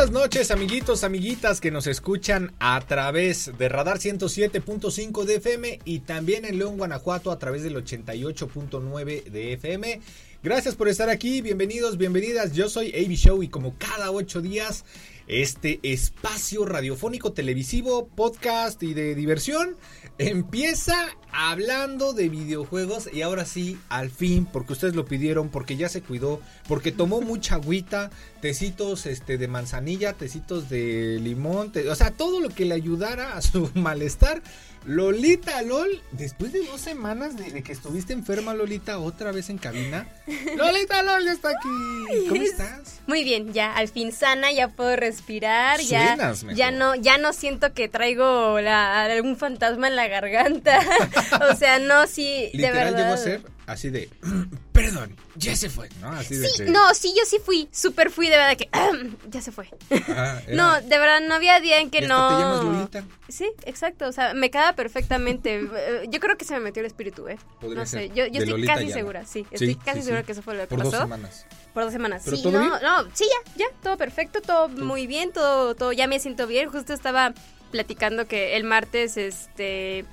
Buenas noches, amiguitos, amiguitas que nos escuchan a través de Radar 107.5 de FM y también en León, Guanajuato a través del 88.9 de FM. Gracias por estar aquí, bienvenidos, bienvenidas. Yo soy AB Show y como cada ocho días, este espacio radiofónico, televisivo, podcast y de diversión empieza hablando de videojuegos y ahora sí, al fin, porque ustedes lo pidieron, porque ya se cuidó, porque tomó mucha agüita, tecitos este, de manzanilla, tecitos de limón, te, o sea, todo lo que le ayudara a su malestar. Lolita LOL, después de dos semanas de, de, que estuviste enferma, Lolita, otra vez en cabina. Lolita LOL ya está aquí. ¿Cómo estás? Muy bien, ya al fin sana, ya puedo respirar, ya, ya no, ya no siento que traigo la, algún fantasma en la garganta. o sea, no, sí, Literal de verdad. llegó a ser así de, perdón, ya se fue, ¿no? Así de sí, que... no, sí, yo sí fui, súper fui, de verdad que, ya se fue. Era... No, de verdad, no había día en que ¿Y no... te llamas? Sí, exacto, o sea, me queda perfectamente. yo creo que se me metió el espíritu, ¿eh? Podría no sé, ser. yo, estoy Lolita casi segura, sí, Sí, estoy casi sí, segura que eso fue lo que Por pasó. dos semanas. Por dos semanas. ¿Pero sí, todo no, bien? no, sí, ya, ya, todo perfecto, todo muy bien, todo, todo, ya me siento bien. Justo estaba platicando que el martes, este,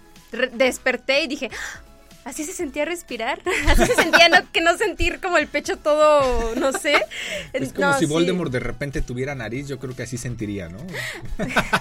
desperté y dije, "Ah, así se sentía respirar, así se sentía no, que no sentir como el pecho todo, no sé. Es como No, si sí. Voldemort de repente tuviera nariz, yo creo que así sentiría, ¿no?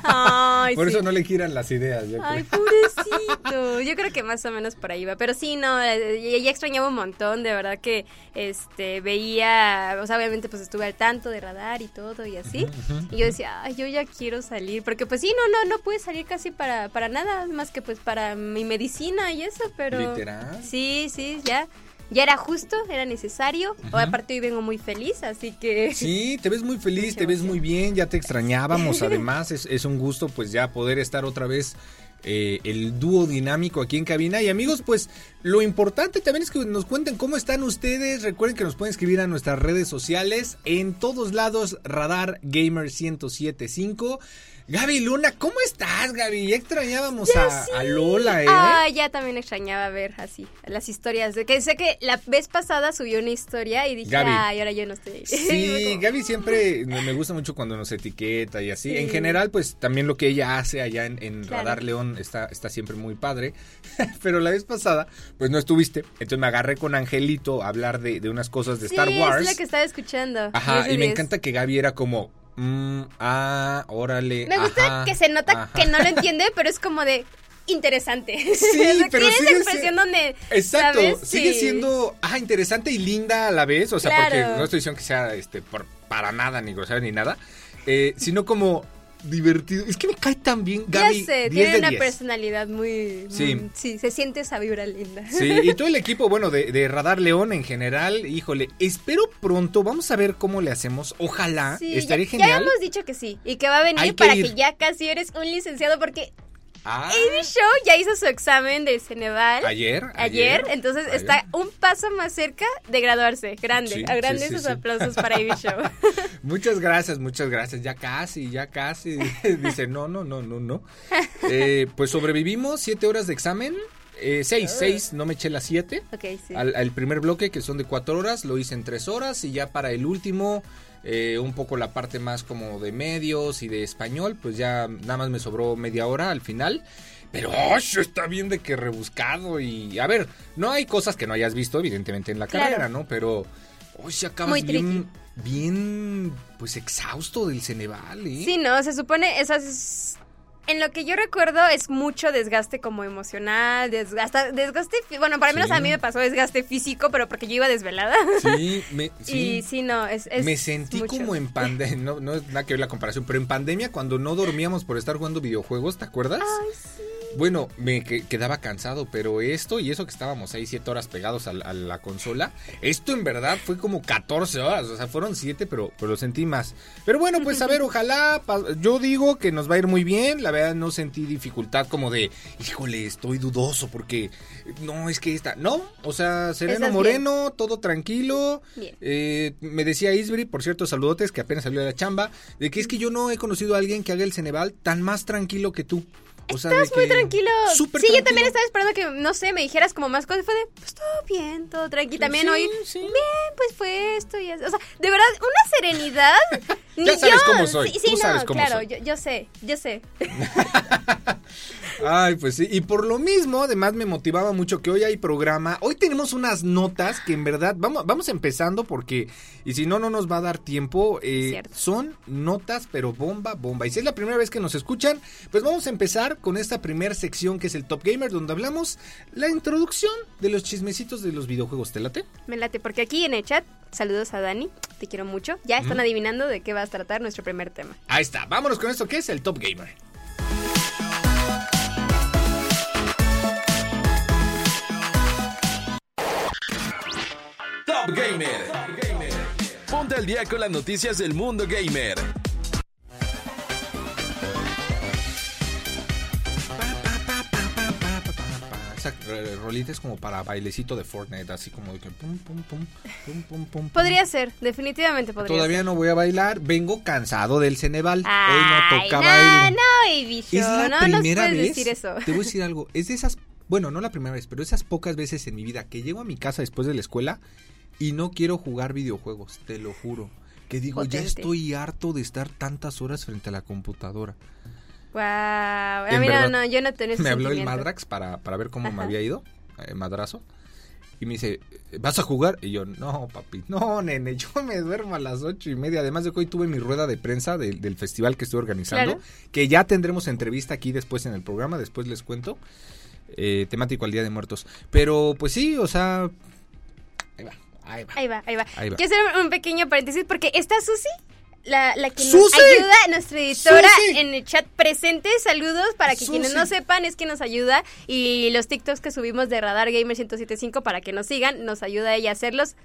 Ay, Por sí. eso no le giran las ideas, yo Ay, creo. pobrecito. Yo creo que más o menos por ahí va. Pero sí, no, eh, ya, ya extrañaba un montón, de verdad que este veía, o sea, obviamente pues estuve al tanto de radar y todo y así. Y yo decía, ay, yo ya quiero salir. Porque pues sí, no, no, no pude salir casi para, para nada, más que pues para mi medicina y eso, pero... Literal. Sí, sí, ya. Ya era justo, era necesario. O aparte hoy vengo muy feliz, así que... Sí, te ves muy feliz, Mucha te ves emoción. muy bien, ya te extrañábamos. Además, es, es un gusto pues ya poder estar otra vez eh, el dúo dinámico aquí en cabina. Y amigos, pues lo importante también es que nos cuenten cómo están ustedes. Recuerden que nos pueden escribir a nuestras redes sociales. En todos lados, Radar Gamer 1075. Gaby Luna, ¿cómo estás, Gaby? Ya extrañábamos a, a Lola, ¿eh? Ay, ya también extrañaba ver así las historias. De que sé que la vez pasada subió una historia y dije, Gaby. ay, ahora yo no estoy ahí. Sí, Gaby siempre me me gusta mucho cuando nos etiqueta y así. Sí. En general, pues también lo que ella hace allá en, en Claro. Radar León está, está siempre muy padre. Pero la vez pasada, pues no estuviste. Entonces me agarré con Angelito a hablar de, de unas cosas de Sí, Star Wars. es la que estaba escuchando. Ajá, 10 de y me 10. encanta que Gaby era como, mm, ah, órale. Me gusta ajá, que se nota ajá. que no lo entiende, pero es como de interesante. Sí, pero sigue expresión siendo- donde. Exacto, ¿sabes? sigue Sí. siendo ah, interesante y linda a la vez, o sea, Claro. porque no estoy diciendo que sea este por, para nada, ni grosero ni nada, eh, sino como divertido. Es que me cae tan bien Gaby. ya sé, 10 tiene una 10. personalidad muy. Sí. muy- sí, se siente esa vibra linda. Sí, y todo el equipo, bueno, de, de Radar León en general, híjole, espero pronto, vamos a ver cómo le hacemos, ojalá, Sí, estaría ya, genial. ya hemos dicho que sí y que va a venir Hay para que ya casi eres un licenciado porque Ah, Amy Show ya hizo su examen de Ceneval. ayer, Ayer, entonces ayer. está un paso más cerca de graduarse. Grande, Sí, grandes sí, sí, aplausos para Amy Show. Muchas gracias, muchas gracias. Ya casi, ya casi. Dice, no, no, no, no, no. Eh, pues sobrevivimos siete horas de examen. Eh, seis, seis, no me eché las siete. ok, sí. Al, al primer bloque, que son de cuatro horas, lo hice en tres horas. Y ya para el último, eh, un poco la parte más como de medios y de español, pues ya nada más me sobró media hora al final. Pero ¡ay, está bien de que rebuscado y a ver, no hay cosas que no hayas visto evidentemente en la Claro. carrera, ¿no? Pero hoy se acabas Muy bien, bien, pues exhausto del Ceneval, ¿eh? Sí, no, se supone, esas es- en lo que yo recuerdo es mucho desgaste como emocional, desgaste, desgaste, bueno, para Sí. menos a mí me pasó desgaste físico, pero porque yo iba desvelada. Sí, me, sí. Y sí, no, es, es me sentí mucho. como en pandemia, no, no es nada que ver la comparación, pero en pandemia cuando no dormíamos por estar jugando videojuegos, ¿te acuerdas? Ay, sí. Bueno, me que- quedaba cansado, pero esto y eso que estábamos ahí 7 horas pegados a, la- a la consola, esto en verdad fue como 14 horas, o sea, fueron 7, pero, pero lo sentí más. Pero bueno, pues a ver, ojalá, yo digo que nos va a ir muy bien, la verdad no sentí dificultad como de, híjole, estoy dudoso porque no, es que esta, no, o sea, sereno moreno, todo tranquilo. Bien. Eh, me decía Isbri, por cierto, saludotes, que apenas salió de la chamba, de que es que yo no he conocido a alguien que haga el Ceneval tan más tranquilo que tú. O sea, Estás muy tranquilo. sí, yo también estaba esperando que, no sé, me dijeras como más cosas. Fue de, pues todo bien, todo tranquilo. También Sí, hoy, sí. bien, pues fue esto y eso. O sea, de verdad, una serenidad. Ni Ya sabes yo. cómo soy, Sí, sí, tú no, sabes cómo claro, soy. Yo, yo sé, yo sé. Ay, pues sí. Y por lo mismo, además me motivaba mucho que hoy hay programa. Hoy tenemos unas notas que en verdad, vamos, vamos empezando porque, y si no, no nos va a dar tiempo. eh, son notas, pero bomba, bomba. Y si es la primera vez que nos escuchan, pues vamos a empezar con esta primera sección que es el Top Gamer, donde hablamos la introducción de los chismecitos de los videojuegos. ¿Te late? Me late, porque aquí en el chat, saludos a Dani, te quiero mucho. Ya están adivinando de qué va a tratar nuestro primer tema. Ahí está. Vámonos con esto que es el Top Gamer. Top Gamer. Ponte al día con las noticias del mundo gamer. Eh, rolita es como para bailecito de Fortnite, así como de que pum, pum, pum, pum, pum, pum. Podría ser, definitivamente podría Todavía no voy a bailar, vengo cansado del Ceneval. ser. Hoy no Ay, toca no, baile. no, baby Es la no primera puedes vez. decir eso. Te voy a decir algo. Es de esas, bueno, no la primera vez, pero esas pocas veces en mi vida que llego a mi casa después de la escuela y no quiero jugar videojuegos, te lo juro. Que digo, ya estoy harto de estar tantas horas frente a la computadora. Wow, a mí no, verdad, no, yo no ese Me habló el. Madrax para, para ver cómo me había ido, eh, madrazo. Y me dice, ¿vas a jugar? Y yo, no, papi, no, nene, yo me duermo a las ocho y media. Además de que hoy tuve mi rueda de prensa del- del festival que estoy organizando, Claro. que ya tendremos entrevista aquí después en el programa, después les cuento, eh, temático al Día de Muertos. Pero pues sí, o sea, ahí va, ahí va. Ahí va, ahí va. Ahí va. Quiero hacer un pequeño paréntesis porque está Susi, la, la que nos ¡Susi! ayuda, nuestra editora ¡Susi! en el chat presente. Saludos para que quienes no sepan es que nos ayuda y los TikToks que subimos de Radar Gamer 1075 para que nos sigan, nos ayuda ella a hacerlos.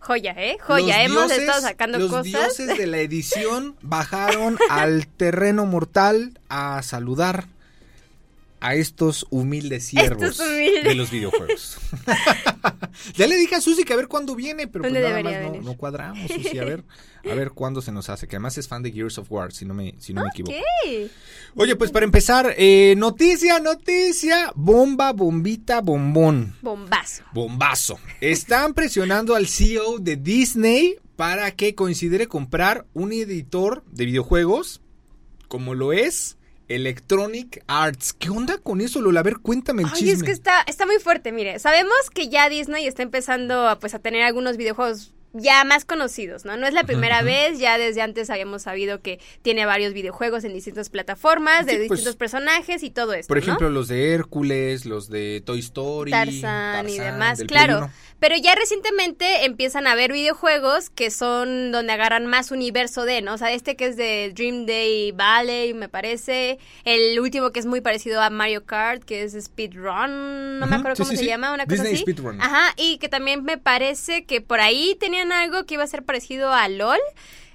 Joya, ¿eh? Joya, Los hemos dioses- estado sacando los cosas. dioses de la edición bajaron al terreno mortal a saludar a estos humildes siervos humildes. de los videojuegos. ya le dije a Susi que a ver cuándo viene, pero pues ¿Dónde nada más no, no cuadramos, Susi, a ver, a ver cuándo se nos hace, que además es fan de Gears of War, si no me, si no me equivoco. Oye, pues para empezar, eh, noticia, noticia, bomba, bombita, bombón. Bombazo. Bombazo. Están presionando al CEO de Disney para que considere comprar un editor de videojuegos como lo es Electronic Arts. ¿Qué onda con eso, Lola? A ver, cuéntame el Ay, chisme. es que está, está muy fuerte, mire. Sabemos que ya Disney está empezando a, pues, a tener algunos videojuegos ya más conocidos, ¿no? No es la primera vez, ya desde antes habíamos sabido que tiene varios videojuegos en distintas plataformas, de Sí, pues, distintos personajes y todo esto, Por ¿no? ejemplo, los de Hércules, los de Toy Story, Tarzán y demás, claro. Pero ya recientemente empiezan a haber videojuegos que son donde agarran más universo de, ¿no? O sea, este que es de Dream Day Valley, me parece. El último que es muy parecido a Mario Kart, que es Speedrun, no me acuerdo sí, cómo sí, se sí. llama, una cosa Disney así. Speedrun. Ajá, y que también me parece que por ahí tenían algo que iba a ser parecido a LOL.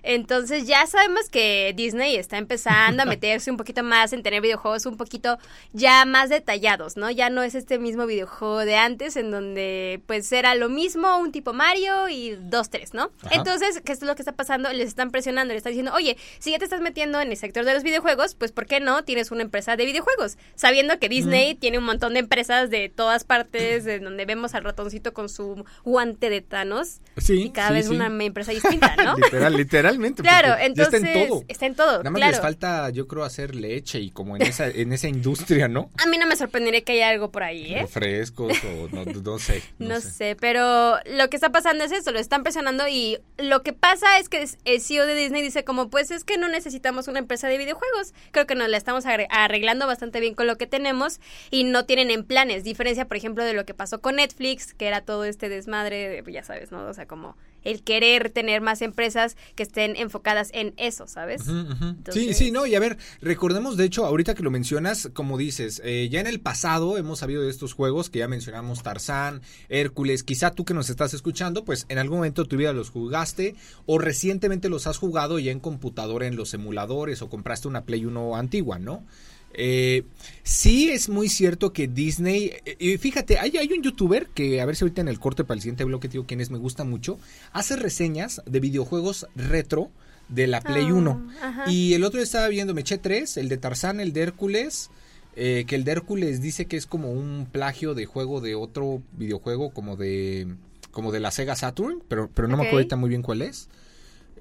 Entonces ya sabemos que Disney está empezando a meterse un poquito más en tener videojuegos un poquito ya más detallados, ¿no? Ya no es este mismo videojuego de antes en donde pues era lo mismo, un tipo Mario y dos, tres, ¿no? Ajá. Entonces, ¿qué es lo que está pasando? Les están presionando, les están diciendo, oye, si ya te estás metiendo en el sector de los videojuegos, pues ¿por qué no tienes una empresa de videojuegos? Sabiendo que Disney tiene un montón de empresas de todas partes, de donde vemos al ratoncito con su guante de Thanos. Sí, y cada sí, vez sí. una empresa distinta, ¿no? Literal, Claro, entonces está en todo. está en todo, Nada más claro. les falta, yo creo, hacer leche y como en esa, en esa industria, ¿no? A mí no me sorprendería que haya algo por ahí, ¿eh? Refrescos o no, no sé. No, sé. pero lo que está pasando es eso, lo están presionando y lo que pasa es que el CEO de Disney dice como, pues es que no necesitamos una empresa de videojuegos, creo que nos la estamos arreglando bastante bien con lo que tenemos y no tienen en planes, diferencia por ejemplo de lo que pasó con Netflix, que era todo este desmadre, de, ya sabes, ¿no? O sea, como el querer tener más empresas que estén enfocadas en eso, ¿sabes? Sí, Entonces- sí, no, y a ver, recordemos, de hecho, ahorita que lo mencionas, como dices, eh, ya en el pasado hemos sabido de estos juegos que ya mencionamos, Tarzán, Hércules, quizá tú que nos estás escuchando, pues en algún momento de tu vida los jugaste o recientemente los has jugado ya en computadora en los emuladores o compraste una Play 1 antigua, ¿no? Eh, sí es muy cierto que Disney, eh, fíjate, hay, hay un youtuber que a ver si ahorita en el corte para el siguiente bloque digo quién es, me gusta mucho, hace reseñas de videojuegos retro de la Play Ah, 1. ajá. Y el otro estaba viendo, me eché tres, el de Tarzán, el de Hércules, eh, que el de Hércules dice que es como un plagio de juego de otro videojuego como de como de la Sega Saturn, pero, pero no me acuerdo ahorita muy bien cuál es.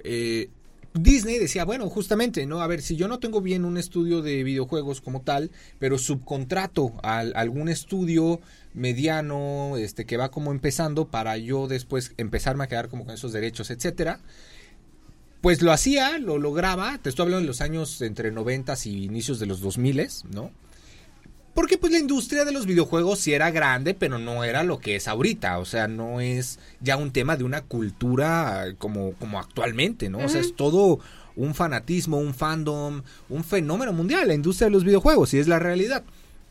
Eh, Disney decía, bueno, justamente, ¿no? A ver, si yo no tengo bien un estudio de videojuegos como tal, pero subcontrato a, algún estudio mediano, este, que va como empezando para yo después empezarme a quedar como con esos derechos, etcétera. Pues lo hacía, lo lograba, te estoy hablando de los años entre 90 y inicios de los 2000, ¿no? Porque pues la industria de los videojuegos sí era grande, pero no era lo que es ahorita. O sea, no es ya un tema de una cultura como, como actualmente, ¿no? O sea, es todo un fanatismo, un fandom, un fenómeno mundial, la industria de los videojuegos, y es la realidad.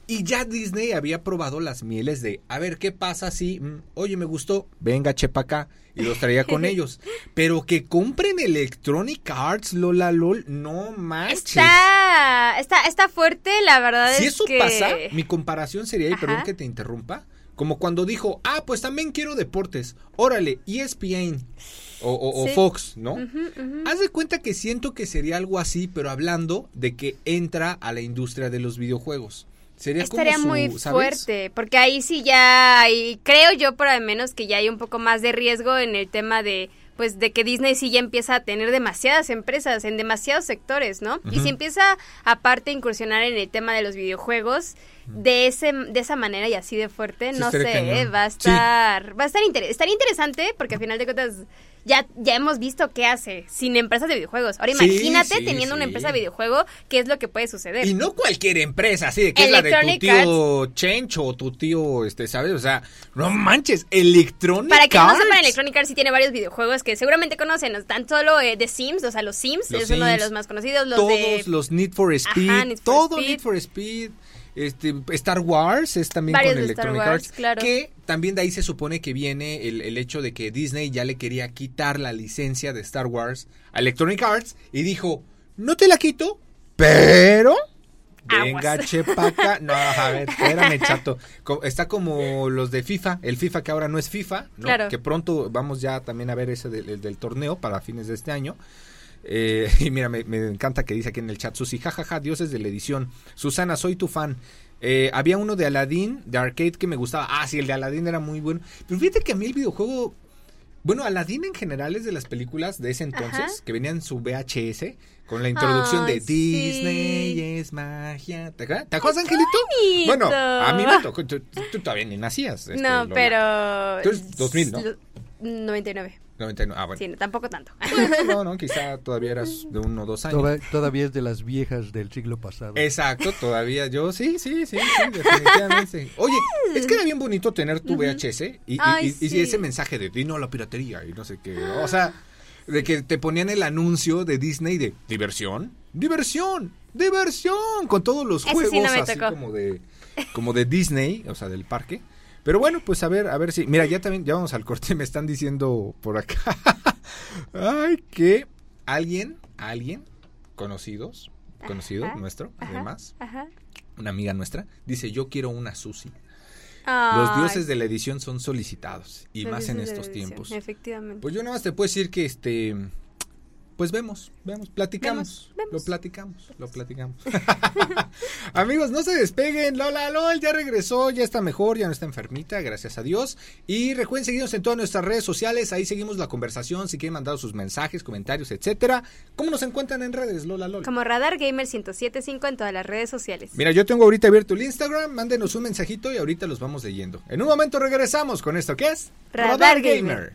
Y ya Disney había probado las mieles de, a ver, ¿qué pasa si, mm, oye, me gustó, venga, chepa acá, y los traía con ellos. Pero que compren Electronic Arts, Lola LOL, no manches. Está, está, está fuerte, la verdad Si es eso que... pasa, mi comparación sería, y Ajá. perdón que te interrumpa, como cuando dijo, ah, pues también quiero deportes, órale, ESPN o, o- o. Fox, ¿no? Haz de cuenta que siento que sería algo así, pero hablando de que entra a la industria de los videojuegos. Sería Estaría como su, muy ¿sabes? fuerte, porque ahí sí ya hay, creo yo por lo menos que ya hay un poco más de riesgo en el tema de pues de que Disney sí ya empieza a tener demasiadas empresas en demasiados sectores, ¿no? Y si empieza aparte a incursionar en el tema de los videojuegos de ese de esa manera y así de fuerte, Sí, no sé. ¿eh? va a Sí. estar va a estar inter- estaría interesante porque al final de cuentas ya, ya hemos visto qué hace sin empresas de videojuegos. Ahora imagínate sí, teniendo una empresa de videojuego, ¿qué es lo que puede suceder? Y no cualquier empresa, así de que es la de tu tío Chencho o tu tío, este, ¿sabes? O sea, no manches, Electronic Para que no Arts. sepan, Electronic Arts sí tiene varios videojuegos que seguramente conocen. Tan solo eh, The Sims, o sea, los Sims, Los es uno de los más conocidos. Los todos de los Need for Speed, Ajá, Need for todo Speed. Need for Speed, este, Star Wars es también Varios con Electronic Wars, Arts, claro. que también de ahí se supone que viene el, el hecho de que Disney ya le quería quitar la licencia de Star Wars a Electronic Arts y dijo, no te la quito, pero... Venga, Aguas. chepaca. No, a ver, espérame, chato. Está como los de FIFA, el FIFA que ahora no es FIFA, ¿no? Claro. que pronto vamos ya también a ver ese del, el del torneo para fines de este año. Eh, y mira, me, me encanta que dice aquí en el chat, Susi, jajaja, dioses de la edición. Susana, soy tu fan. Eh, había uno de Aladdin, de arcade, que me gustaba. Ah, sí, el de Aladdin era muy bueno. Pero fíjate que a mí el videojuego... Bueno, Aladdin en general es de las películas de ese entonces, Ajá. que venían en su VHS, con la introducción de sí. Disney es magia. ¿Te acuerdas, ¿Te acuerdas, Angelito? bonito. Bueno, a mí me tocó. Tú, tú todavía ni nacías. este, no, Lola. pero... Tú eres 2000, ¿no? Lo- 99. 99. Ah, bueno. Sí, no, tampoco tanto. No, no, quizá todavía eras de uno o dos años. Toda- todavía es de las viejas del siglo pasado. Exacto, todavía yo, sí, sí, sí, sí, definitivamente. Oye, es que era bien bonito tener tu VHS y, y- Ay, y- y sí. ese mensaje de no a la piratería y no sé qué. O sea, de que te ponían el anuncio de Disney de diversión, diversión, diversión, con todos los juegos sí no me así como de, como de Disney, o sea, del parque. Pero bueno, pues a ver, a ver si. Mira, ya también, ya vamos al corte, me están diciendo por acá. Ay, que alguien, alguien, conocidos, conocido Ajá, nuestro, ajá, además, Ajá. una amiga nuestra, dice, yo quiero una Susi. Los dioses de la edición son solicitados, y los más en estos tiempos. Efectivamente. Pues yo nada más te puedo decir que este... Pues vemos, vemos, platicamos, Vemos, vemos. lo platicamos, lo platicamos. Amigos, no se despeguen, Lola LOL ya regresó, ya está mejor, ya no está enfermita, gracias a Dios. Y recuerden seguirnos en todas nuestras redes sociales, ahí seguimos la conversación, si quieren mandar sus mensajes, comentarios, etcétera. ¿Cómo nos encuentran en redes, Lola LOL? Como Radar Gamer 1075 en todas las redes sociales. Mira, yo tengo ahorita abierto el Instagram, mándenos un mensajito y ahorita los vamos leyendo. En un momento regresamos con esto que es Radar Gamer.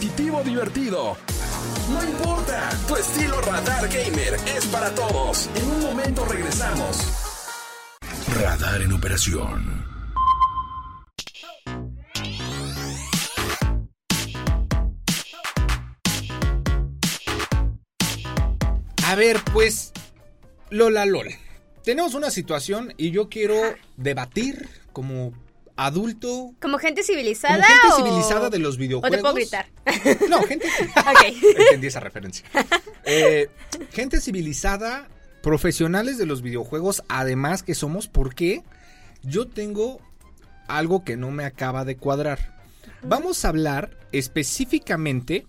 Competitivo divertido. No importa, tu estilo Radar Gamer es para todos. En un momento regresamos. Radar en operación. A ver, pues, Lola Lol. Tenemos una situación y yo quiero debatir como adulto. ¿Como gente civilizada Como gente o- civilizada de los ¿O videojuegos. te puedo gritar? No, gente. ok. Entendí esa referencia. Eh, gente civilizada, profesionales de los videojuegos, además que somos, porque yo tengo algo que no me acaba de cuadrar. Vamos a hablar específicamente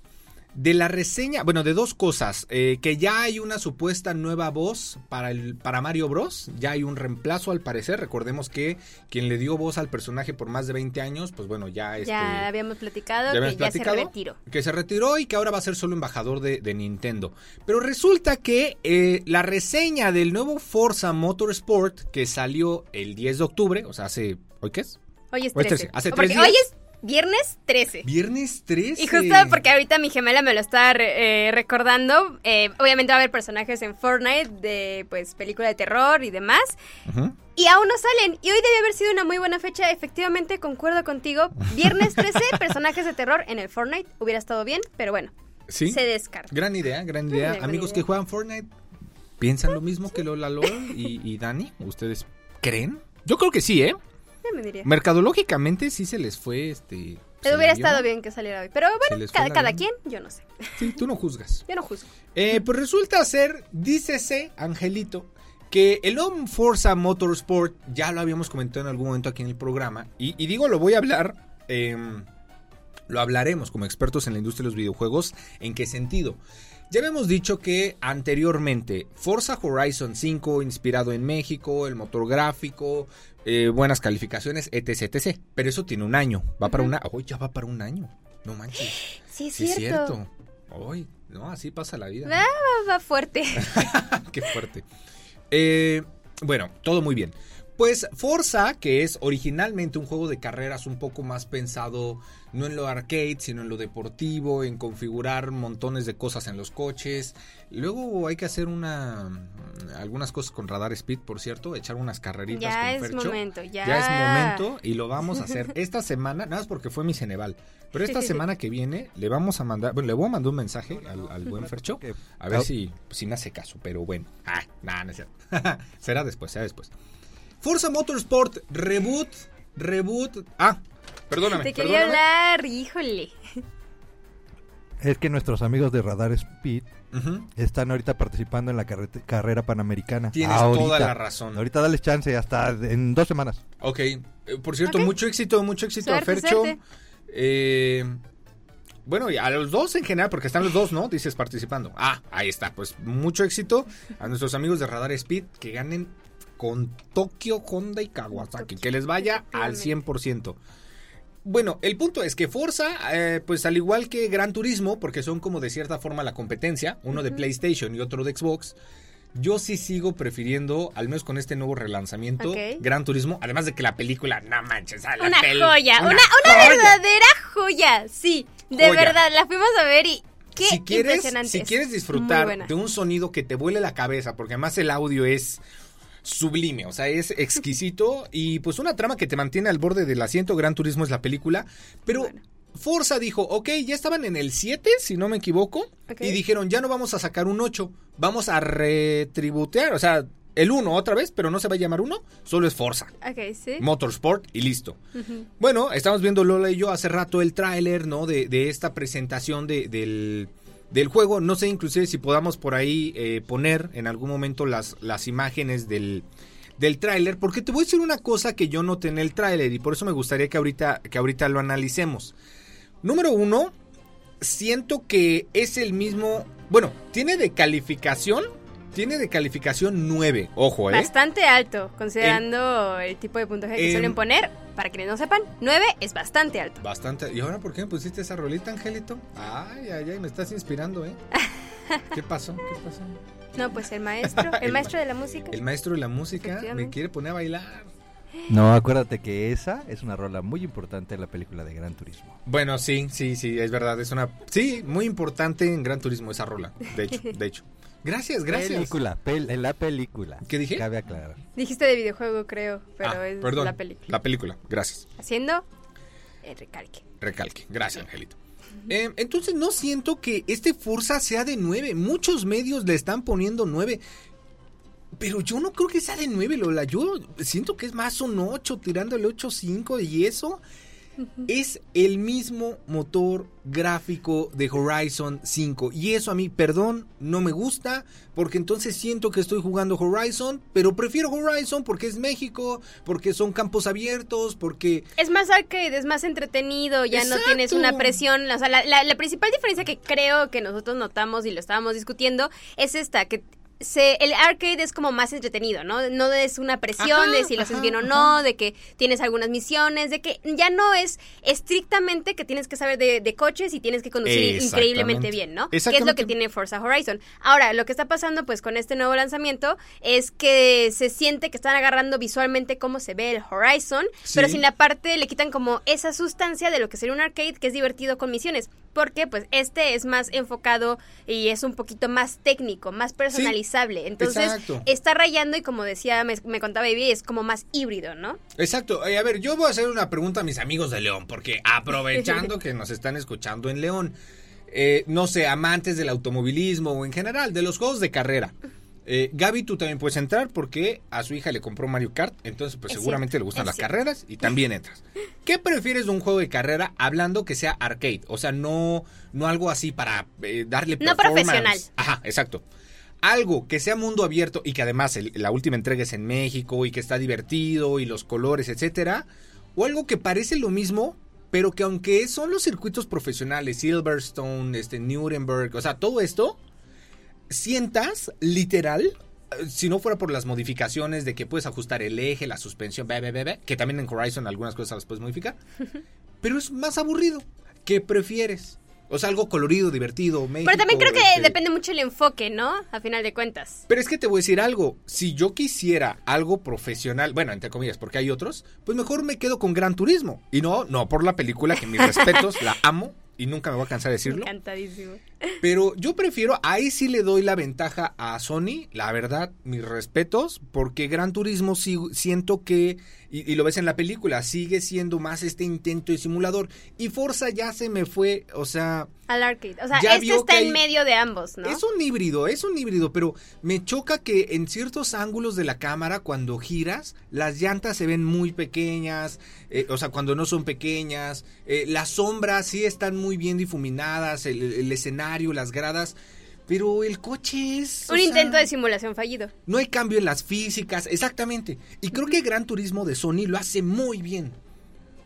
de la reseña, bueno, de dos cosas, eh, que ya hay una supuesta nueva voz para, el, para Mario Bros, ya hay un reemplazo al parecer, recordemos que quien le dio voz al personaje por más de 20 años, pues bueno, ya este, Ya habíamos platicado ya que ya se retiró. Que se retiró y que ahora va a ser solo embajador de, de Nintendo. Pero resulta que eh, la reseña del nuevo Forza Motorsport que salió el 10 de octubre, o sea, hace... ¿Hoy qué es? Hoy es Hoy es 13. 13, hace Porque tres días. Hoy es viernes 13. Viernes 13. Y justo porque ahorita mi gemela me lo está eh, recordando, eh, obviamente va a haber personajes en Fortnite de pues película de terror y demás. Ujú. Y aún no salen. Y hoy debe haber sido una muy buena fecha. Efectivamente, concuerdo contigo. Viernes 13, personajes de terror en el Fortnite. Hubiera estado bien, pero bueno, Sí. se descarta. Gran idea, gran idea. Gran Amigos idea. que juegan Fortnite, ¿piensan lo mismo que Lola LOL y, y Dani? ¿Ustedes creen? Yo creo que sí, ¿eh? Me diría. Mercadológicamente sí se les fue este... Pero hubiera estado bien que saliera hoy. Pero bueno, cada, quien, yo no sé. Sí, tú no juzgas. Yo no juzgo. Eh, pues resulta ser, dícese, Angelito, que el Home Forza Motorsport, ya lo habíamos comentado en algún momento aquí en el programa, y, y digo, lo voy a hablar, em, lo hablaremos como expertos en la industria de los videojuegos, ¿en qué sentido? Ya habíamos dicho que anteriormente Forza Horizon 5, inspirado en México, el motor gráfico, eh, buenas calificaciones, etc, etc. Pero eso tiene un año, va para una... ¡Oh, ya va para un año! No manches. Sí, es Sí, cierto. Ay, no, así pasa la vida. Ah, va fuerte. Qué fuerte. Eh, bueno, todo muy bien. Pues Forza, que es originalmente un juego de carreras un poco más pensado no en lo arcade, sino en lo deportivo, en configurar montones de cosas en los coches. Luego hay que hacer una algunas cosas con radar speed, por cierto, echar unas carreritas Ya con es momento, ya. Ya es momento y lo vamos a hacer esta semana, nada más porque fue mi Ceneval. Pero esta semana que viene le vamos a mandar, bueno, le voy a mandar un mensaje al, al buen Fercho. A ver si, si me hace caso, pero bueno. Ah, nada, no es cierto. será después, será después. Forza Motorsport Reboot, Reboot. Ah, perdóname. Te quería perdóname. hablar, híjole. Es que nuestros amigos de Radar Speed están ahorita participando en la carrera panamericana. Tienes Ahorita. toda la razón. Ahorita dales chance, hasta en dos semanas. Ok, eh, por cierto, mucho éxito, mucho éxito a Fercho. Eh, bueno, y a los dos en general, porque están los dos, ¿no? Dices participando. Ah, ahí está, pues mucho éxito a nuestros amigos de Radar Speed que ganen con Tokio, Honda y Kawasaki. Que les vaya al 100%. Bueno, el punto es que Forza, eh, pues al igual que Gran Turismo, porque son como de cierta forma la competencia, uno de PlayStation y otro de Xbox, yo sí sigo prefiriendo, al menos con este nuevo relanzamiento. Gran Turismo, además de que la película, no manches, la Una joya, una, una joya. verdadera joya. Sí, de Joya. verdad, la fuimos a ver y qué si quieres, impresionante. si es. quieres disfrutar de un sonido que te vuele la cabeza, porque además el audio es sublime, o sea, es exquisito y pues una trama que te mantiene al borde del asiento, Gran Turismo es la película, pero Bueno. Forza dijo, ok, ya estaban en el 7, si no me equivoco, y dijeron, ya no vamos a sacar un 8, vamos a retributear, o sea, el 1 otra vez, pero no se va a llamar 1, solo es Forza. Ok, sí. Motorsport y listo. Bueno, estamos viendo Lola y yo hace rato el tráiler, ¿no? De, de esta presentación de- del, del juego. No sé inclusive si podamos por ahí eh, poner en algún momento las, las imágenes del, del tráiler. Porque te voy a decir una cosa que yo noté en el tráiler y por eso me gustaría que ahorita, que ahorita lo analicemos. Número uno, siento que es el mismo... Bueno, tiene de calificación... Tiene de calificación 9, ojo, ¿eh? Bastante alto, considerando el tipo de puntaje que suelen poner. Para quienes no sepan, 9 es bastante alto. Bastante. ¿Y ahora por qué me pusiste esa rolita, Angelito? Ay, ay, ay, me estás inspirando, ¿eh? ¿Qué pasó? ¿Qué pasó? No, pues el maestro, el, El maestro de la música. El maestro de la música me quiere poner a bailar. No, acuérdate que esa es una rola muy importante en la película de Gran Turismo. Bueno, sí, sí, sí, es verdad, es una sí, muy importante en Gran Turismo esa rola, de hecho, de hecho. Gracias, gracias. Película, pel- en la película. ¿Qué dije? Cabe aclarar. Dijiste de videojuego, creo, pero Ah, es perdón, la película. La película, gracias. Haciendo el recalque. Recalque. Gracias, Angelito. Eh, entonces no siento que este Forza sea de 9. Muchos medios le están poniendo 9. Pero yo no creo que sea de 9, Lola. Yo siento que es más un 8, tirando el 8.5 y eso. Es el mismo motor gráfico de Horizon 5. Y eso a mí, perdón, no me gusta. Porque entonces siento que estoy jugando Horizon. Pero prefiero Horizon porque es México. Porque son campos abiertos. Porque Es más arcade, es más entretenido, ya no tienes una presión. O sea, la, la- la principal diferencia que creo que nosotros notamos y lo estábamos discutiendo es esta, que se, el arcade es como más entretenido, ¿no? No es una presión Ajá, de si lo haces bien o no, de que tienes algunas misiones, de que ya no es estrictamente que tienes que saber de, de coches y tienes que conducir increíblemente bien, ¿no? Que es lo que tiene Forza Horizon. Ahora, lo que está pasando pues con este nuevo lanzamiento es que se siente que están agarrando visualmente cómo se ve el Horizon, Sí. pero sin la parte le quitan como esa sustancia de lo que sería un arcade que es divertido con misiones, porque pues este es más enfocado y es un poquito más técnico, más personalizable. Entonces, exacto. está rayando y como decía, me, me contaba Baby, es como más híbrido, ¿no? Exacto. Eh, a ver, yo voy a hacer una pregunta a mis amigos de León, porque aprovechando que nos están escuchando en León, eh, no sé, amantes del automovilismo o en general de los juegos de carrera. Eh, Gaby, tú también puedes entrar porque a su hija le compró Mario Kart, entonces pues Es seguramente cierto, le gustan es las cierto. carreras y también entras. ¿Qué prefieres de un juego de carrera hablando que sea arcade? O sea, no, no algo así para eh, darle No profesional. Ajá, exacto. Algo que sea mundo abierto y que además el- la última entrega es en México y que está divertido y los colores, etcétera. O algo que parece lo mismo, pero que aunque son los circuitos profesionales, Silverstone, este, Nuremberg, o sea, todo esto, sientas literal, eh, si no fuera por las modificaciones de que puedes ajustar el eje, la suspensión, bla, bla, bla, bla, que también en Horizon algunas cosas las puedes modificar, pero es más aburrido. ¿Qué prefieres? O sea, algo colorido, divertido, México, Pero también creo que este- depende mucho el enfoque, ¿no? A final de cuentas. pero es que te voy a decir algo. Si yo quisiera algo profesional, bueno, entre comillas, porque hay otros, pues mejor me quedo con Gran Turismo. Y no, no por la película, que mis respetos, la amo y nunca me voy a cansar de decirlo. Encantadísimo. Pero yo prefiero, ahí sí le doy la ventaja a Sony, la verdad, mis respetos, porque Gran Turismo sí, siento que, y, y lo ves en la película, sigue siendo más este intento de simulador. Y Forza ya se me fue, o sea, Al arcade. O sea, Ya este está en medio de ambos, ¿no? Es un híbrido, es un híbrido, pero me choca que en ciertos ángulos de la cámara, cuando giras, las llantas se ven muy pequeñas, eh, o sea, cuando no son pequeñas, eh, las sombras sí están muy bien difuminadas, el, el escenario, las gradas, pero el coche es... Un sea, intento de simulación fallido. No hay cambio en las físicas, exactamente. Y creo que Gran Turismo de Sony lo hace muy bien.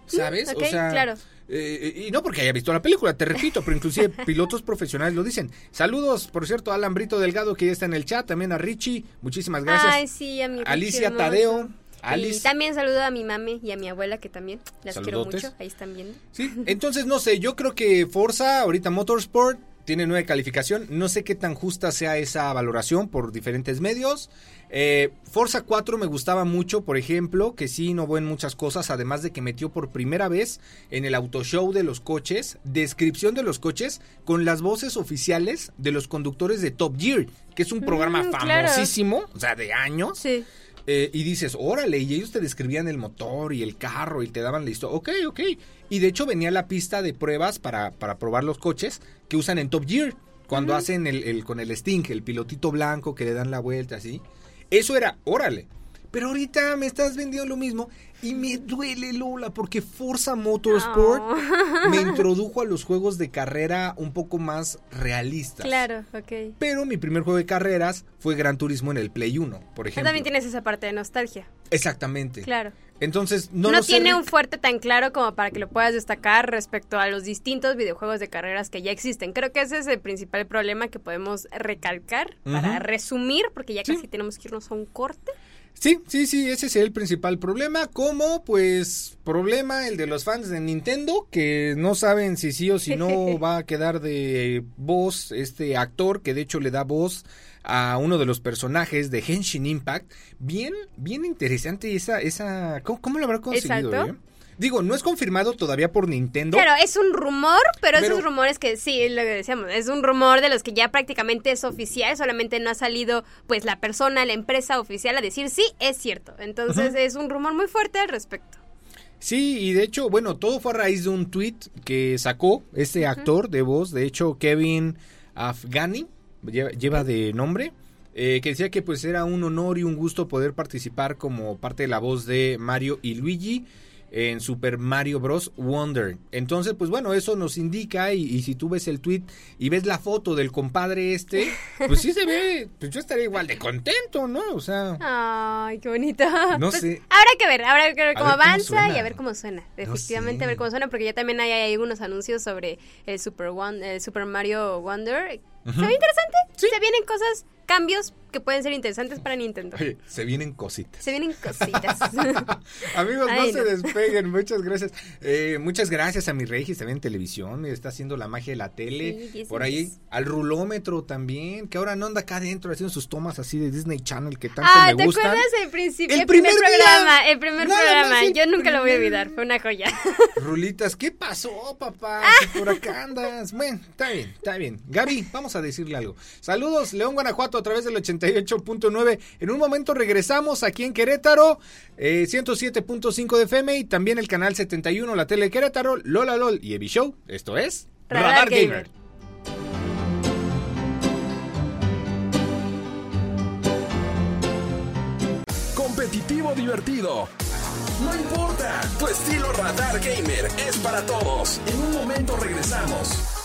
¿Sabes? ok, o sea, claro. Eh, y no porque haya visto la película, te repito, pero inclusive pilotos profesionales lo dicen. Saludos, por cierto, a Alan Brito Delgado que ya está en el chat, también a Richie, muchísimas gracias. Ay, sí, a mi Alicia hermoso. Tadeo, Y también saludo a mi mami y a mi abuela que también las Saludotes. quiero mucho. Ahí están viendo. Sí, entonces no sé, yo creo que Forza, ahorita Motorsport, tiene nueva calificación. No sé qué tan justa sea esa valoración por diferentes medios. Eh, Forza 4 me gustaba mucho, por ejemplo, que sí innovó en muchas cosas, además de que metió por primera vez en el autoshow de los coches, descripción de los coches con las voces oficiales de los conductores de Top Gear, que es un programa Mm, claro. famosísimo, o sea, de años. Sí. Eh, y dices, órale, y ellos te describían el motor y el carro y te daban la historia. Ok, ok. Y de hecho venía la pista de pruebas para, para probar los coches que usan en Top Gear. Cuando hacen el, el- con el Sting, el pilotito blanco que le dan la vuelta así. Eso era, órale. Pero ahorita me estás vendiendo lo mismo y me duele Lola porque Forza Motorsport Oh. me introdujo a los juegos de carrera un poco más realistas. Claro, ok. Pero mi primer juego de carreras fue Gran Turismo en el Play 1, por ejemplo. también tienes esa parte de nostalgia. Exactamente. Claro. Entonces, no, No, sé, tiene un fuerte tan claro como para que lo puedas destacar respecto a los distintos videojuegos de carreras que ya existen. Creo que ese es el principal problema que podemos recalcar para resumir, porque ya Sí. casi tenemos que irnos a un corte. Sí, sí, sí, ese es el principal problema. Como, pues, problema el de los fans de Nintendo, que no saben si sí o si no va a quedar de voz este actor, que de hecho le da voz a uno de los personajes de Henshin Impact. Bien, bien interesante esa, esa, ¿cómo, cómo lo habrá conseguido? Eh? Digo, no es confirmado todavía por Nintendo. Claro, es un rumor, pero, Pero- esos rumores que sí, lo que decíamos, es un rumor de los que ya prácticamente es oficial, solamente no ha salido pues la persona, la empresa oficial a decir sí, es cierto. Entonces es un rumor muy fuerte al respecto. Sí, y de hecho, bueno, todo fue a raíz de un tweet que sacó este actor de voz, de hecho, Kevin Afghani, lleva, lleva de nombre, eh, que decía que pues era un honor y un gusto poder participar como parte de la voz de Mario y Luigi en Super Mario Bros. Wonder. Entonces, pues bueno, eso nos indica, y, y si tú ves el tweet y ves la foto del compadre este, pues sí se ve, pues yo estaría igual de contento, ¿no? O sea... Ay, qué bonito. No Pues, sé. Habrá que ver, habrá que ver cómo ver avanza y a ver cómo suena. Efectivamente, a ver cómo suena, porque ya también hay, hay algunos anuncios sobre el Super, el Super Mario Wonder. Se ve interesante. Se vienen cosas, cambios que pueden ser interesantes para Nintendo. Oye, se vienen cositas. Se vienen cositas. Amigos, no se despeguen, muchas gracias. Eh, muchas gracias a mi Regis también en televisión, está haciendo la magia de la tele. Sí, Por ahí al rulómetro también, que ahora no anda acá adentro haciendo sus tomas así de Disney Channel que tanto Ah, me ¿te gustan. acuerdas el principio? El El, primer, primer día. programa, el primer programa. el Yo nunca lo voy a olvidar, fue una joya. Rulitas, ¿qué pasó, papá? Por acá andas. Bueno, está bien, está bien. Gaby, vamos a decirle algo. Saludos, León Guanajuato, a través del 88.9. En un momento regresamos aquí en Querétaro, eh, 107.5 de FM y también el canal 71, la tele de Querétaro, Lola LOL y Evi Show. Esto es Radar Gamer. Competitivo divertido. No importa, tu estilo Radar Gamer es para todos. En un momento regresamos.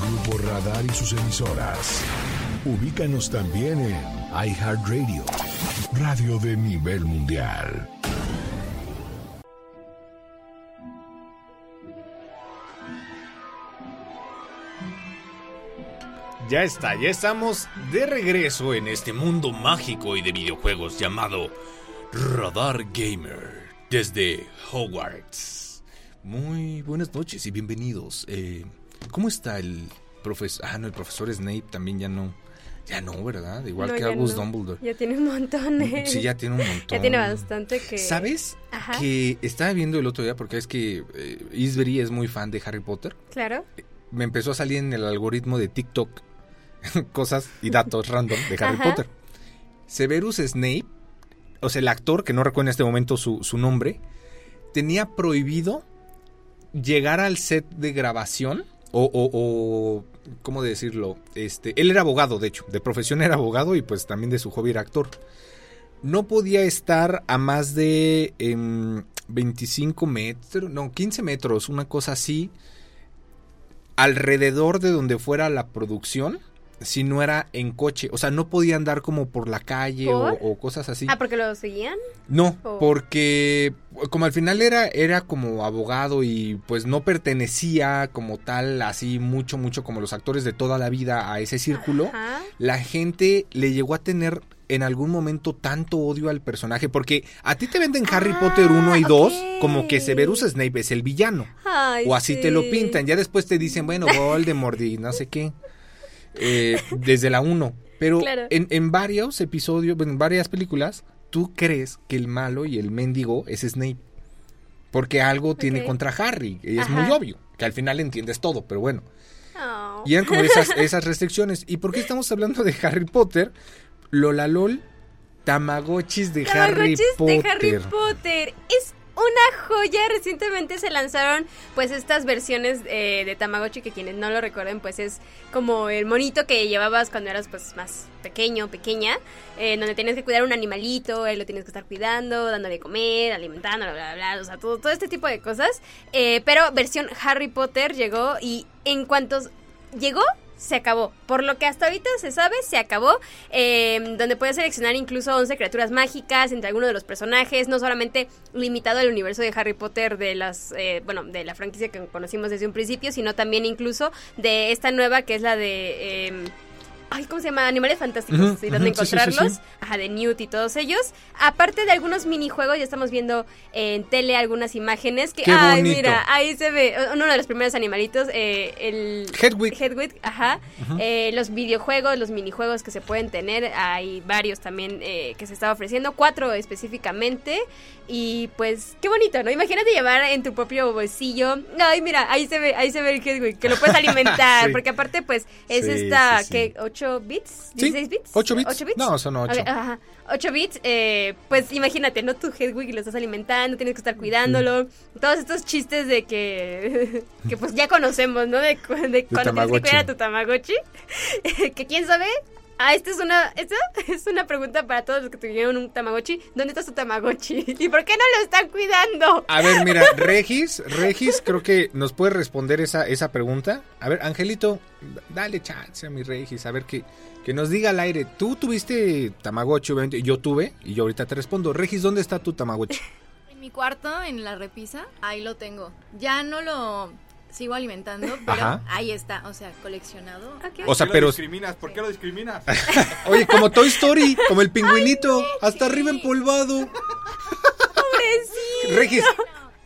Grupo Radar y sus emisoras. Ubícanos también en iHeartRadio, radio de nivel mundial. Ya está, ya estamos de regreso en este mundo mágico y de videojuegos llamado Radar Gamer desde Hogwarts. Muy buenas noches y bienvenidos. Eh, ¿Cómo está el profesor? Ah, no, el profesor Snape también ya no. Ya no, ¿verdad? Igual No, que Albus no. Dumbledore. Ya tiene un montón. eh. Sí, ya tiene un montón. Ya tiene bastante que... ¿Sabes? Ajá. Que estaba viendo el otro día, porque es que eh, Isbury es muy fan de Harry Potter. Claro. Me empezó a salir en el algoritmo de TikTok cosas y datos random de Harry Ajá. Potter. Severus Snape, o sea, el actor, que no recuerdo en este momento su, su nombre, tenía prohibido llegar al set de grabación o, o- o, ¿cómo decirlo? Este, él era abogado, de hecho, de profesión era abogado y pues también de su hobby era actor. No podía estar a más de em, 25 metros, no, 15 metros, una cosa así, alrededor de donde fuera la producción, si no era en coche. O sea, no podía andar como por la calle o, ¿Por? o cosas así. Ah, porque lo seguían. No, Oh. porque como al final era, era como abogado y pues no pertenecía como tal así mucho, mucho como los actores de toda la vida a ese círculo, Ajá. la gente le llegó a tener en algún momento tanto odio al personaje, porque a ti te venden Harry Ah, Potter 1 y 2 ok. como que Severus Snape es el villano. Ay, O así sí. te lo pintan. Ya después te dicen, bueno, Voldemort y no sé qué. Eh, desde la 1. Pero Claro. en, en varios episodios, en varias películas, tú crees que el malo y el mendigo es Snape. Porque algo tiene contra Harry. Y es Ajá. muy obvio. Que al final entiendes todo, pero bueno. Oh. Y eran como esas, esas restricciones. ¿Y por qué estamos hablando de Harry Potter? Lola LOL, Tamagotchis de Harry Potter. de Harry Potter. Es una joya. Recientemente se lanzaron pues estas versiones eh, de Tamagotchi que quienes no lo recuerden pues es como el monito que llevabas cuando eras pues más pequeño, pequeña, eh, donde tienes que cuidar un animalito, él lo tienes que estar cuidando, dándole comer, alimentando, bla, bla, bla, o sea, todo, todo este tipo de cosas. Eh, pero versión Harry Potter llegó y en cuanto llegó, se acabó. Por lo que hasta ahorita se sabe, se acabó. eh, donde puedes seleccionar incluso 11 criaturas mágicas entre algunos de los personajes. No solamente limitado al universo de Harry Potter de las, eh, bueno, de la franquicia que conocimos desde un principio, sino también incluso de esta nueva que es la de... eh, Ay, ¿cómo se llama? Animales fantásticos. Ujú, y dónde sí, sí, encontrarlos. sí. Ajá, de Newt y todos ellos. Aparte de algunos minijuegos, ya estamos viendo en tele algunas imágenes que. Qué ay, bonito. mira, ahí se ve uno de los primeros animalitos. eh, el. Hedwig. Hedwig, ajá. Eh, los videojuegos, los minijuegos que se pueden tener. Hay varios también eh, que se está ofreciendo. Cuatro específicamente. Y pues, qué bonito, ¿no? Imagínate llevar en tu propio bolsillo. Ay, mira, ahí se ve, ahí se ve el Hedwig, que lo puedes alimentar. Porque aparte, pues, es esta, que ¿8 bits? Sí, ¿16 bits? 8 bits. ¿8 bits? No, son 8. Ok, Ajá. 8 bits, eh, pues imagínate, ¿no? Tu Hedwig lo estás alimentando, tienes que estar cuidándolo. Todos estos chistes de que, que pues ya conocemos, ¿no? De, cu- de cuando tienes que cuidar a tu Tamagotchi. que quién sabe. Ah, esta es una, esta es una pregunta para todos los que tuvieron un Tamagotchi. ¿Dónde está tu Tamagotchi? ¿Y por qué no lo están cuidando? A ver, mira, Regis, Regis, creo que nos puede responder esa, esa pregunta. A ver, Angelito, dale chance a mi Regis, a ver que, que nos diga al aire. Tú tuviste Tamagotchi, obviamente, yo tuve, y yo ahorita te respondo. Regis, ¿dónde está tu Tamagotchi? En mi cuarto, en la repisa, ahí lo tengo. Ya no lo sigo alimentando, pero Ajá. ahí está, o sea, coleccionado. O sea, ¿Por qué pero, lo discriminas? ¿Por qué lo discriminas? oye, como Toy Story, como el pingüinito, hasta arriba empolvado. Pobrecito. Regis,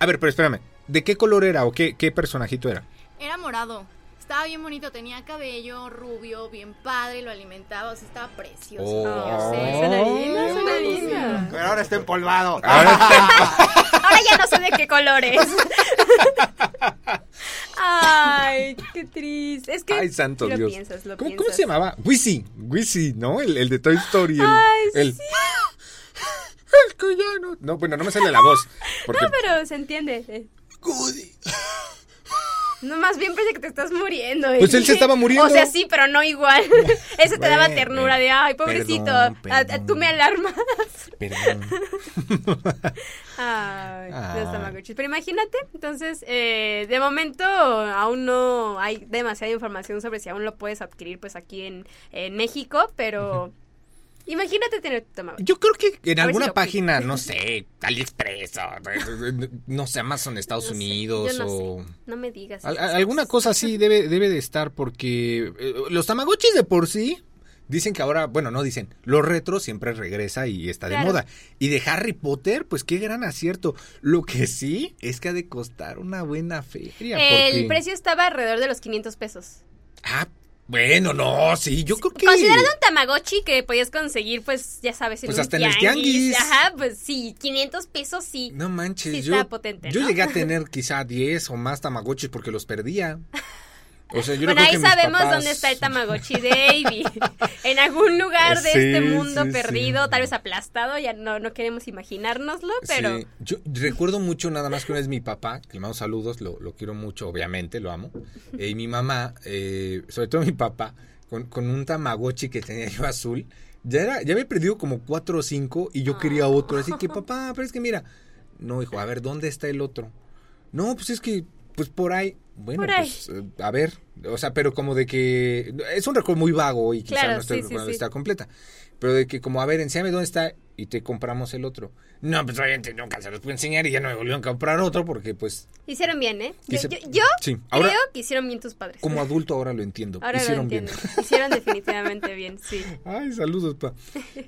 a ver, pero espérame, ¿de qué color era o qué, qué personajito era? Era morado. Estaba bien bonito, tenía cabello rubio, bien padre, lo alimentaba, o sea, estaba precioso. Oh. No sé, suena lindo, suena lindo. Pero ahora está empolvado. Ahora ya no sé de qué colores. Ay, qué triste. Es que Ay, santo lo Dios. piensas, lo ¿Cómo, piensas. cómo se llamaba? Wizzy, Wizzy, ¿no? El, el de Toy Story. El, Ay, el- sí. El que ya no... No, bueno, no me sale la voz. Porque... No, pero se entiende. eh. Goody. No, más bien parece que te estás muriendo. Pues él se estaba muriendo. O sea, sí, pero no igual. Ese te daba ternura de, ay, pobrecito, perdón, a- a- perdón. tú me alarmas. Perdón. Ay, los Ah. Tamagotchis. Pero imagínate, entonces, eh, de momento aún no hay demasiada información sobre si aún lo puedes adquirir pues aquí en, en México, pero imagínate tener tu Tamagotchi. Yo creo que en si alguna página, no sé, AliExpress, o, no sé, Amazon Estados No sé, Unidos no o... sé. No me digas. Alguna cosa así debe, debe de estar porque eh, los tamagotchis de por sí dicen que ahora, bueno, no dicen, lo retro siempre regresa y está de Claro. moda. Y de Harry Potter, pues qué gran acierto. Lo que sí es que ha de costar una buena feria. El porque- precio estaba alrededor de los 500 pesos. Ah, bueno, no, sí, yo creo que... Considerando un Tamagotchi que podías conseguir, pues ya sabes, en Pues un hasta en el tianguis. Ajá, pues sí, 500 pesos sí. No manches, Sí yo, está potente, yo llegué a tener quizá 10 o más tamagotchis porque los perdía. O sea, yo bueno, ahí sabemos papás- dónde está el Tamagotchi Avi. en algún lugar de Sí, este mundo sí, perdido, sí. tal vez aplastado, ya no, no queremos imaginárnoslo, pero Sí, yo recuerdo mucho nada más que una vez mi papá, que le mando saludos, lo, lo quiero mucho, obviamente, lo amo. Eh, y mi mamá, eh, sobre todo mi papá, con, con un tamagotchi que tenía yo azul, ya era, ya había perdido como cuatro o cinco y yo quería otro. Así que, papá, pero es que mira, no, hijo, a ver, ¿dónde está el otro? No, pues es que, pues por ahí. Bueno, pues eh, a ver, o sea, pero como de que es un recuerdo muy vago y quizá Claro, no estoy sí, sí. está completa. Pero de que como, a ver, enséñame dónde está y te compramos el otro. No, pues obviamente nunca se los pude enseñar y ya no me volvieron a comprar otro porque pues hicieron bien, ¿eh? Yo, Quise- yo- yo sí, ahora- creo que hicieron bien tus padres. como adulto ahora lo entiendo. Ahora Hicieron lo bien. Hicieron definitivamente bien, sí. Ay, saludos, pa.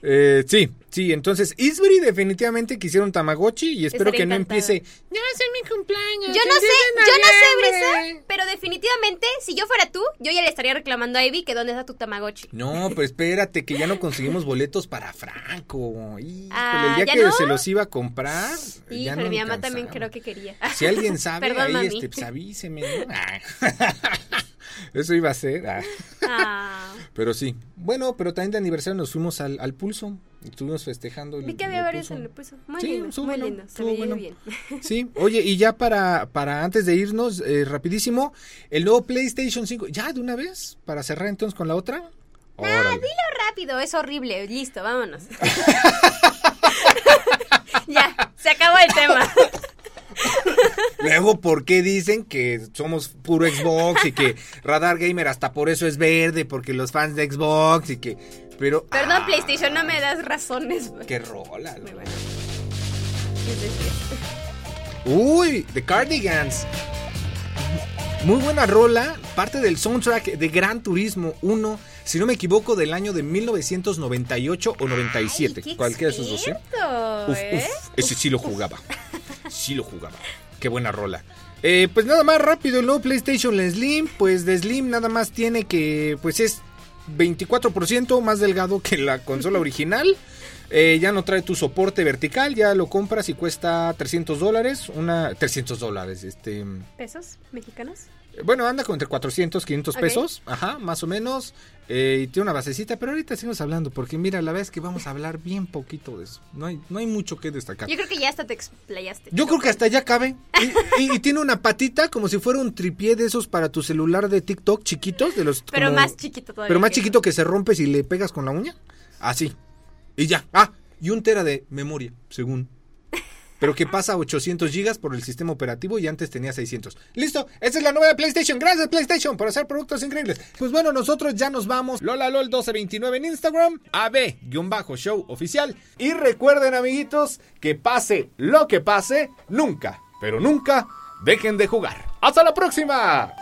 Eh, sí, sí, entonces Isbury definitivamente quisieron Tamagotchi y espero Estaría que no empiece. Ya va a ser mi cumpleaños. Yo no sé, 10 de yo no sé, noviembre". Brisa, pero definitivamente, si yo fuera tú, yo ya le estaría reclamando a Evi que dónde está tu Tamagotchi. No, pero espérate, que ya no conseguimos boletos para Franco. Híjole, Ah, el día ¿ya que no? se los iba a comprar. ya Híjole, no mi mamá también creo que quería. Si alguien sabe, Perdón, ahí mami. este, pues avíseme, ¿no? Ah. Eso iba a ser. ah. Ah. Pero sí. Bueno, pero también de aniversario nos fuimos al, al pulso. Estuvimos festejando. el- Vi que el había varios Pulso. en el puesto. Muy Sí, lindo, muy bueno, lindo. Se bueno. bien. Sí, oye, y ya para, para antes de irnos, eh, rapidísimo, el nuevo PlayStation 5. ¿Ya de una vez? Para cerrar entonces con la otra. Ah, dilo rápido, es horrible. Listo, vámonos. ya, se acabó el tema. Luego, ¿por qué dicen que somos puro Xbox y que Radar Gamer hasta por eso es verde? Porque los fans de Xbox y que... Pero... Perdón, ah, PlayStation, no me das razones. ¡Qué rola! Muy bueno. Uy, The Cardigans. Muy buena rola, parte del soundtrack de Gran Turismo 1, si no me equivoco, del año de 1998 o 97. Ay, cualquiera de esos dos, ¿eh? experto, Uf, ¿eh? uf, ese sí lo jugaba. Sí lo jugaba. Qué buena rola. Eh, pues nada más rápido, el nuevo PlayStation Slim, pues de Slim nada más tiene que, pues es 24% más delgado que la consola original. Eh, ya no trae tu soporte vertical, ya lo compras y cuesta 300 dólares. Una 300 dólares, este. ¿Pesos mexicanos? Bueno, anda con entre 400, 500 Ok. pesos, ajá, más o menos. Eh, y tiene una basecita, pero ahorita seguimos hablando, porque mira, la verdad es que vamos a hablar bien poquito de eso. No hay, no hay mucho que destacar. Yo creo que ya hasta te explayaste. Yo creo que hasta allá cabe. Y, y- y tiene una patita como si fuera un tripié de esos para tu celular de TikTok chiquitos, de los Pero como- más chiquito todavía. Pero más que chiquito que se rompe si le pegas con la uña. Así. Y ya. Ah, y un tera de memoria, según. Pero que pasa a 800 gigas por el sistema operativo y antes tenía 600. Listo, esta es la nueva PlayStation. Gracias PlayStation por hacer productos increíbles. Pues bueno, nosotros ya nos vamos. Lola LOL 1229 en Instagram, AB-show oficial. Y recuerden amiguitos que pase lo que pase, nunca, pero nunca dejen de jugar. ¡Hasta la próxima!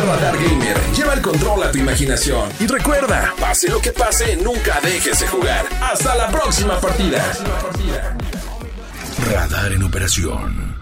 Radar Gamer. Lleva el control a tu imaginación. Y recuerda, pase lo que pase, nunca dejes de jugar. Hasta la próxima partida. Radar en operación.